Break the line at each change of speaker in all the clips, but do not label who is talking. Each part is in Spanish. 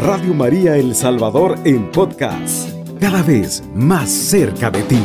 Radio María El Salvador en podcast, cada vez más cerca de ti.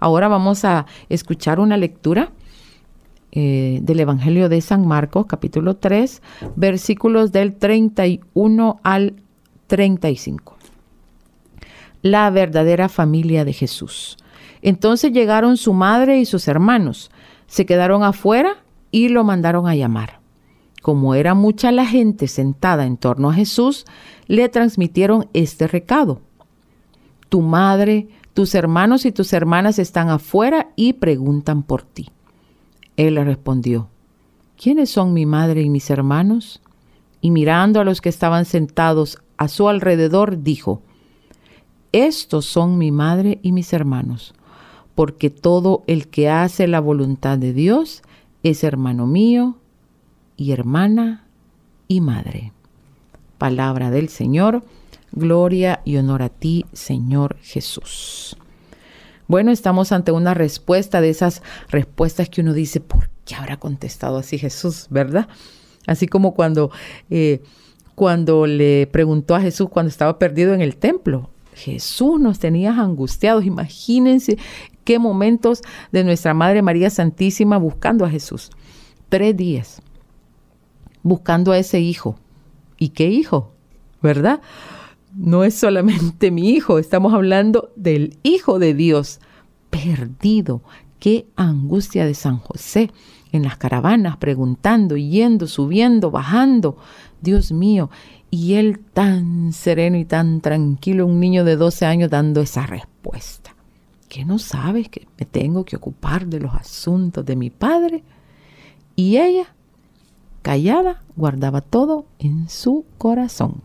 Ahora vamos a escuchar una lectura eh, del Evangelio de San Marcos, capítulo 3, versículos del 31 al 35. La verdadera familia de Jesús. Entonces llegaron su madre y sus hermanos, se quedaron afuera y lo mandaron a llamar. Como era mucha la gente sentada en torno a Jesús, le transmitieron este recado. Tu madre, tus hermanos y tus hermanas están afuera y preguntan por ti. Él le respondió, ¿quiénes son mi madre y mis hermanos? Y mirando a los que estaban sentados a su alrededor, dijo, Estos son mi madre y mis hermanos, porque todo el que hace la voluntad de Dios es hermano mío y hermana y madre. Palabra del Señor, gloria y honor a ti, Señor Jesús. Bueno, estamos ante una respuesta de esas respuestas que uno dice, ¿por qué habrá contestado así Jesús? ¿Verdad? Así como cuando, eh, cuando le preguntó a Jesús cuando estaba perdido en el templo. Jesús nos tenía angustiados. Imagínense qué momentos de nuestra Madre María Santísima buscando a Jesús. Tres días buscando a ese hijo. ¿Y qué hijo? ¿Verdad? no es solamente mi hijo, estamos hablando del Hijo de Dios perdido. Qué angustia de San José en las caravanas, preguntando, yendo, subiendo, bajando. Dios mío, y él tan sereno y tan tranquilo, un niño de 12 años dando esa respuesta. ¿Qué no sabes que me tengo que ocupar de los asuntos de mi padre? Y ella, callada, guardaba todo en su corazón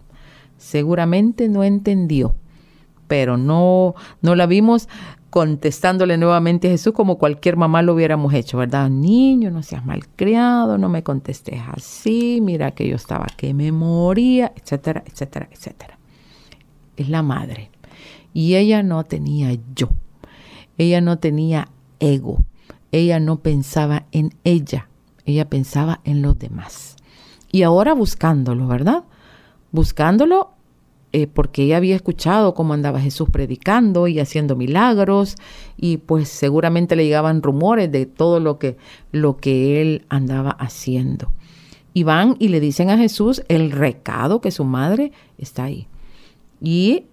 seguramente no entendió, pero no, no la vimos contestándole nuevamente a Jesús como cualquier mamá lo hubiéramos hecho, ¿verdad? Niño, no seas malcriado, no me contestes así, mira que yo estaba que me moría, etcétera, etcétera, etcétera. Es la madre. Y ella no tenía yo. Ella no tenía ego. Ella no pensaba en ella. Ella pensaba en los demás. Y ahora buscándolo, ¿verdad? buscándolo eh, porque ella había escuchado cómo andaba Jesús predicando y haciendo milagros y pues seguramente le llegaban rumores de todo lo que, lo que él andaba haciendo. Y van y le dicen a Jesús el recado que su madre está ahí. Y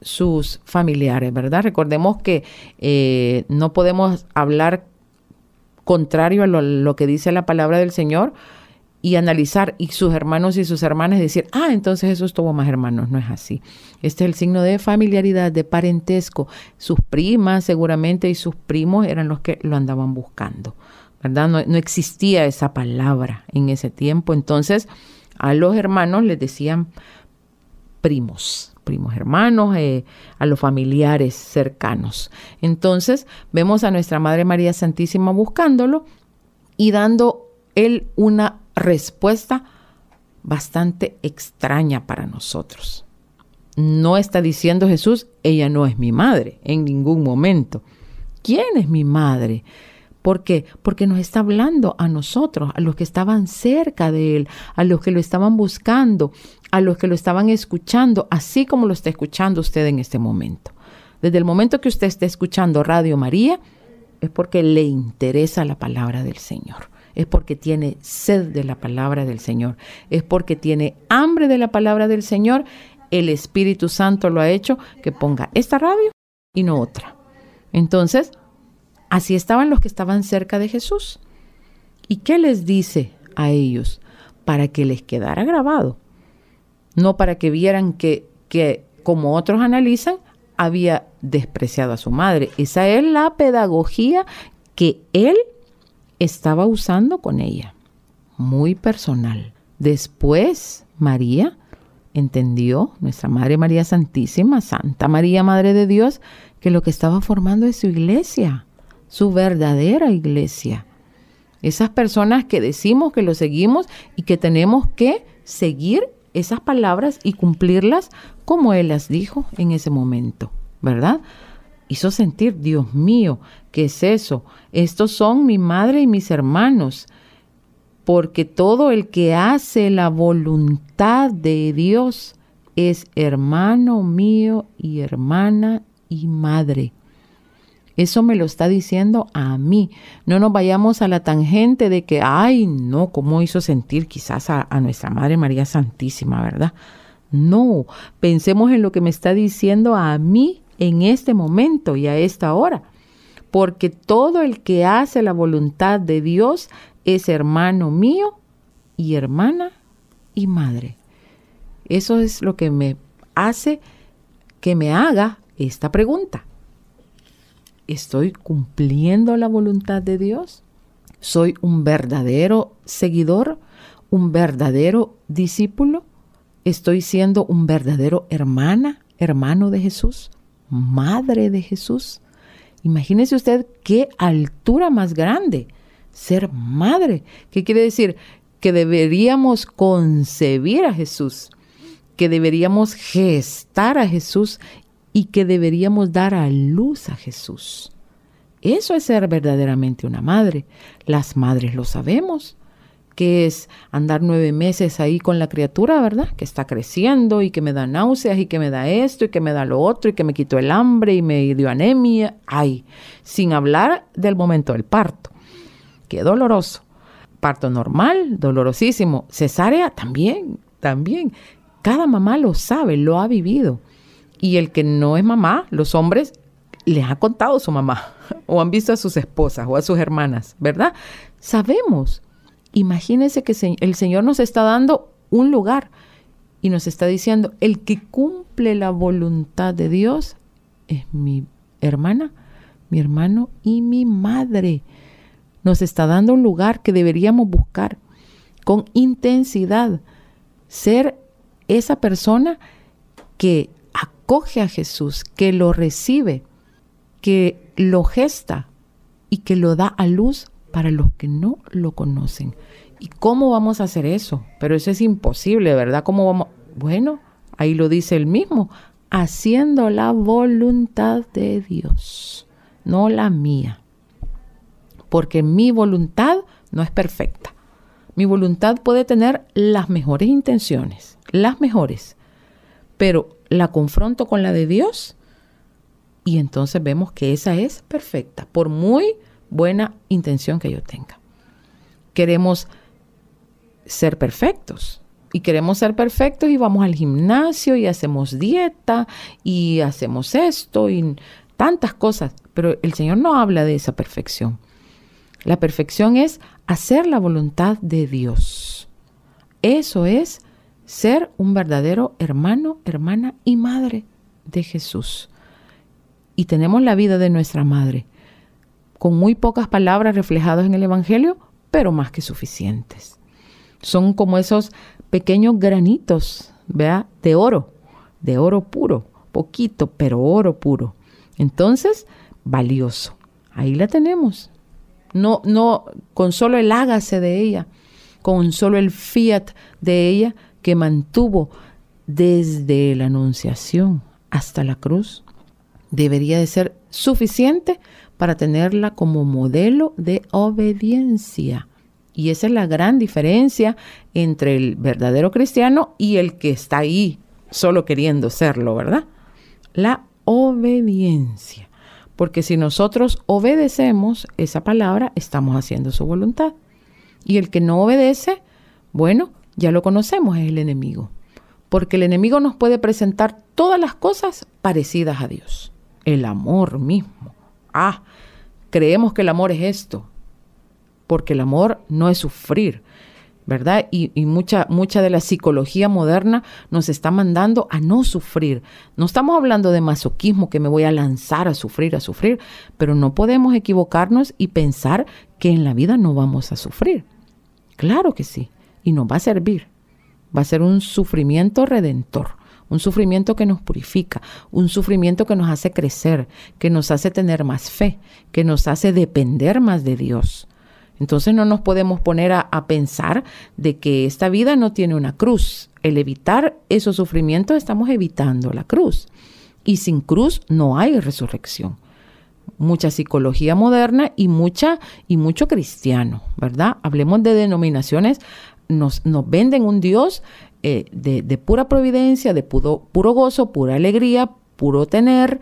sus familiares, ¿verdad? Recordemos que eh, no podemos hablar contrario a lo que dice la palabra del Señor, y analizar y sus hermanos y sus hermanas decir, ah, entonces Jesús tuvo más hermanos. No es así. Este es el signo de familiaridad, de parentesco. Sus primas seguramente y sus primos eran los que lo andaban buscando. ¿Verdad? No, existía esa palabra en ese tiempo. Entonces a los hermanos les decían primos, primos hermanos, eh, a los familiares cercanos. Entonces vemos a nuestra Madre María Santísima buscándolo y dando él una respuesta bastante extraña para nosotros. No está diciendo Jesús, ella no es mi madre, en ningún momento. ¿Quién es mi madre? ¿Por qué? Porque nos está hablando a nosotros, a los que estaban cerca de Él, a los que lo estaban buscando, a los que lo estaban escuchando, así como lo está escuchando usted en este momento. Desde el momento que usted esté escuchando Radio María, es porque le interesa la palabra del Señor es porque tiene sed de la palabra del Señor, es porque tiene hambre de la palabra del Señor. El Espíritu Santo lo ha hecho que ponga esta radio y no otra. Entonces, así estaban los que estaban cerca de Jesús. ¿Y qué les dice a ellos? Para que les quedara grabado, no para que vieran que, que como otros analizan, había despreciado a su madre. Esa es la pedagogía que él estaba usando con ella. Muy personal. Después, María entendió, nuestra Madre María Santísima, Santa María, Madre de Dios, que lo que estaba formando es su iglesia, su verdadera iglesia. Esas personas que decimos que lo seguimos y que tenemos que seguir esas palabras y cumplirlas como Él las dijo en ese momento, ¿verdad? hizo sentir, Dios mío, ¿qué es eso? Estos son mi madre y mis hermanos. porque todo el que hace la voluntad de Dios es hermano mío y hermana y madre. Eso me lo está diciendo a mí. No nos vayamos a la tangente de que, ay, no, ¿cómo hizo sentir quizás a, a, nuestra Madre María Santísima, verdad? No, pensemos en lo que me está diciendo a mí en este momento y a esta hora. Porque todo el que hace la voluntad de Dios es hermano mío y hermana y madre. Eso es lo que me hace que me haga esta pregunta. ¿Estoy cumpliendo la voluntad de Dios? ¿Soy un verdadero seguidor? ¿Un verdadero discípulo? ¿Estoy siendo un verdadero hermana, hermano de Jesús? ¿Madre de Jesús? Imagínese usted qué altura más grande ser madre. ¿Qué quiere decir? Que deberíamos concebir a Jesús, que deberíamos gestar a Jesús y que deberíamos dar a luz a Jesús. Eso es ser verdaderamente una madre. Las madres lo sabemos, que es andar nueve meses ahí con la criatura, ¿verdad? Que está creciendo y que me da náuseas y que me da esto y que me da lo otro y que me quitó el hambre y me dio anemia. Ay, sin hablar del momento del parto. Qué doloroso. Parto normal, dolorosísimo. Cesárea también, también. Cada mamá lo sabe, lo ha vivido. Y el que no es mamá, los hombres, les ha contado su mamá, o han visto a sus esposas o a sus hermanas, ¿verdad? Sabemos. Imagínense que el Señor nos está dando un lugar y nos está diciendo, el que cumple la voluntad de Dios es mi hermana, mi hermano y mi madre. Nos está dando un lugar que deberíamos buscar con intensidad, ser esa persona que acoge a Jesús, que lo recibe, que lo gesta y que lo da a luz para los que no lo conocen. ¿Y cómo vamos a hacer eso? Pero eso es imposible, ¿verdad? ¿Cómo vamos? Bueno, ahí lo dice él mismo, haciendo la voluntad de Dios, no la mía. Porque mi voluntad no es perfecta. Mi voluntad puede tener las mejores intenciones, las mejores, pero la confronto con la de Dios y entonces vemos que esa es perfecta, por muy buena intención que yo tenga. Queremos ser perfectos y queremos ser perfectos y vamos al gimnasio y hacemos dieta y hacemos esto y tantas cosas, pero el Señor no habla de esa perfección. La perfección es hacer la voluntad de Dios. Eso es ser un verdadero hermano, hermana y madre de Jesús. Y tenemos la vida de nuestra madre, con muy pocas palabras reflejadas en el Evangelio, pero más que suficientes. Son como esos pequeños granitos, ¿vea? De oro, de oro puro, poquito, pero oro puro. Entonces, valioso. Ahí la tenemos. No, no, con solo el hágase de ella, con solo el fiat de ella, que mantuvo desde la anunciación hasta la cruz debería de ser suficiente para tenerla como modelo de obediencia. Y esa es la gran diferencia entre el verdadero cristiano y el que está ahí solo queriendo serlo, ¿verdad? La obediencia. Porque si nosotros obedecemos esa palabra, estamos haciendo su voluntad. Y el que no obedece, bueno, ya lo conocemos, es el enemigo. Porque el enemigo nos puede presentar todas las cosas parecidas a Dios. El amor mismo. Ah, creemos que el amor es esto. Porque el amor no es sufrir, ¿verdad? Y, mucha, mucha de la psicología moderna nos está mandando a no sufrir. No estamos hablando de masoquismo, que me voy a lanzar a sufrir, a sufrir, pero no podemos equivocarnos y pensar que en la vida no vamos a sufrir. Claro que sí y nos va a servir. Va a ser un sufrimiento redentor, un sufrimiento que nos purifica, un sufrimiento que nos hace crecer, que nos hace tener más fe, que nos hace depender más de Dios. Entonces no nos podemos poner a, a, pensar de que esta vida no tiene una cruz. El evitar esos sufrimientos estamos evitando la cruz. Y sin cruz no hay resurrección. mucha psicología moderna y mucha y mucho cristiano, ¿verdad? Hablemos de denominaciones, nos, nos venden un Dios eh, de, de, pura providencia, de puro, puro gozo, pura alegría, puro tener.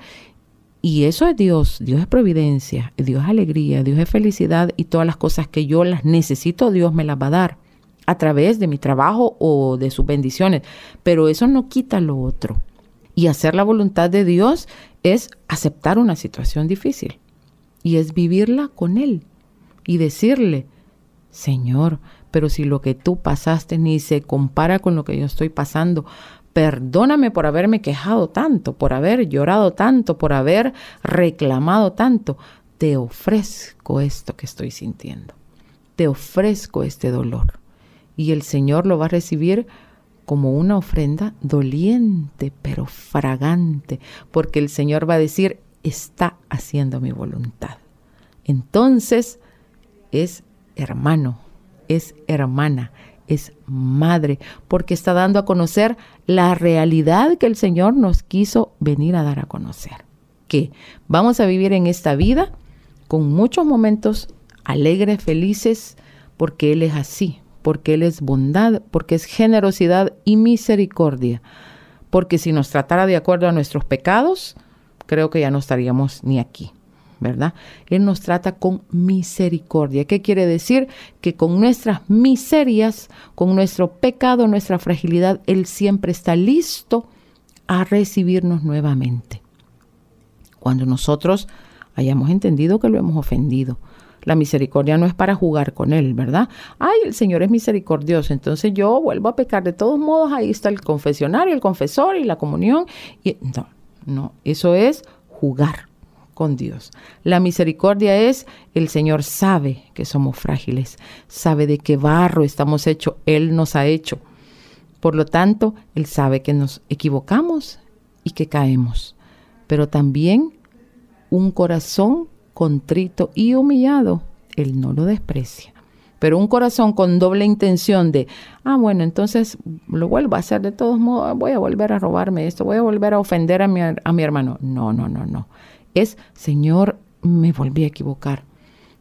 Y eso es Dios, Dios es providencia, Dios es alegría, Dios es felicidad y todas las cosas que yo las necesito, Dios me las va a dar a través de mi trabajo o de sus bendiciones. Pero eso no quita lo otro. Y hacer la voluntad de Dios es aceptar una situación difícil y es vivirla con Él y decirle, Señor, pero si lo que tú pasaste ni se compara con lo que yo estoy pasando, perdóname por haberme quejado tanto, por haber llorado tanto, por haber reclamado tanto. Te ofrezco esto que estoy sintiendo. Te ofrezco este dolor. Y el Señor lo va a recibir como una ofrenda doliente, pero fragante, porque el Señor va a decir, está haciendo mi voluntad. Entonces es hermano, es hermana, es madre, porque está dando a conocer la realidad que el Señor nos quiso venir a dar a conocer. Que vamos a vivir en esta vida con muchos momentos alegres, felices, porque Él es así, porque Él es bondad, porque es generosidad y misericordia. Porque si nos tratara de acuerdo a nuestros pecados, creo que ya no estaríamos ni aquí, ¿verdad? Él nos trata con misericordia. ¿Qué quiere decir? Que con nuestras miserias, con nuestro pecado, nuestra fragilidad, Él siempre está listo a recibirnos nuevamente. Cuando nosotros hayamos entendido que lo hemos ofendido, la misericordia no es para jugar con Él, ¿verdad? Ay, el Señor es misericordioso, entonces yo vuelvo a pecar. De todos modos, ahí está el confesionario, el confesor y la comunión. Y, no, no, eso es jugar con Dios. La misericordia es, el Señor sabe que somos frágiles, sabe de qué barro estamos hechos, Él nos ha hecho. Por lo tanto, Él sabe que nos equivocamos y que caemos, pero también un corazón contrito y humillado, Él no lo desprecia. Pero un corazón con doble intención de, ah, bueno, entonces lo vuelvo a hacer de todos modos, voy a volver a robarme esto, voy a volver a ofender a mi, a mi hermano. No, no, no, no. Es, Señor, me volví a equivocar.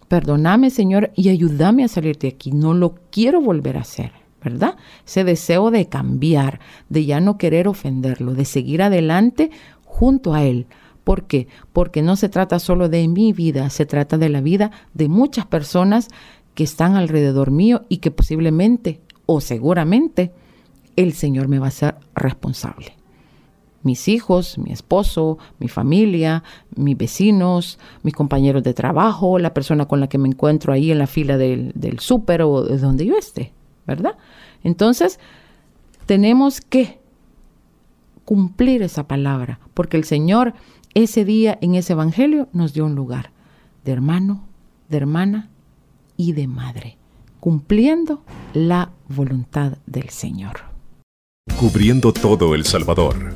Perdóname, Señor, y ayúdame a salir de aquí. No lo quiero volver a hacer, ¿verdad? Ese deseo de cambiar, de ya no querer ofenderlo, de seguir adelante junto a Él ¿Por qué? Porque no se trata solo de mi vida, se trata de la vida de muchas personas que están alrededor mío y que posiblemente o seguramente el Señor me va a ser responsable. Mis hijos, mi esposo, mi familia, mis vecinos, mis compañeros de trabajo, la persona con la que me encuentro ahí en la fila del, del súper o de donde yo esté, ¿verdad? Entonces, tenemos que cumplir esa palabra, porque el Señor ese día en ese Evangelio nos dio un lugar de hermano, de hermana y de madre, cumpliendo la voluntad del Señor.
Cubriendo todo El Salvador.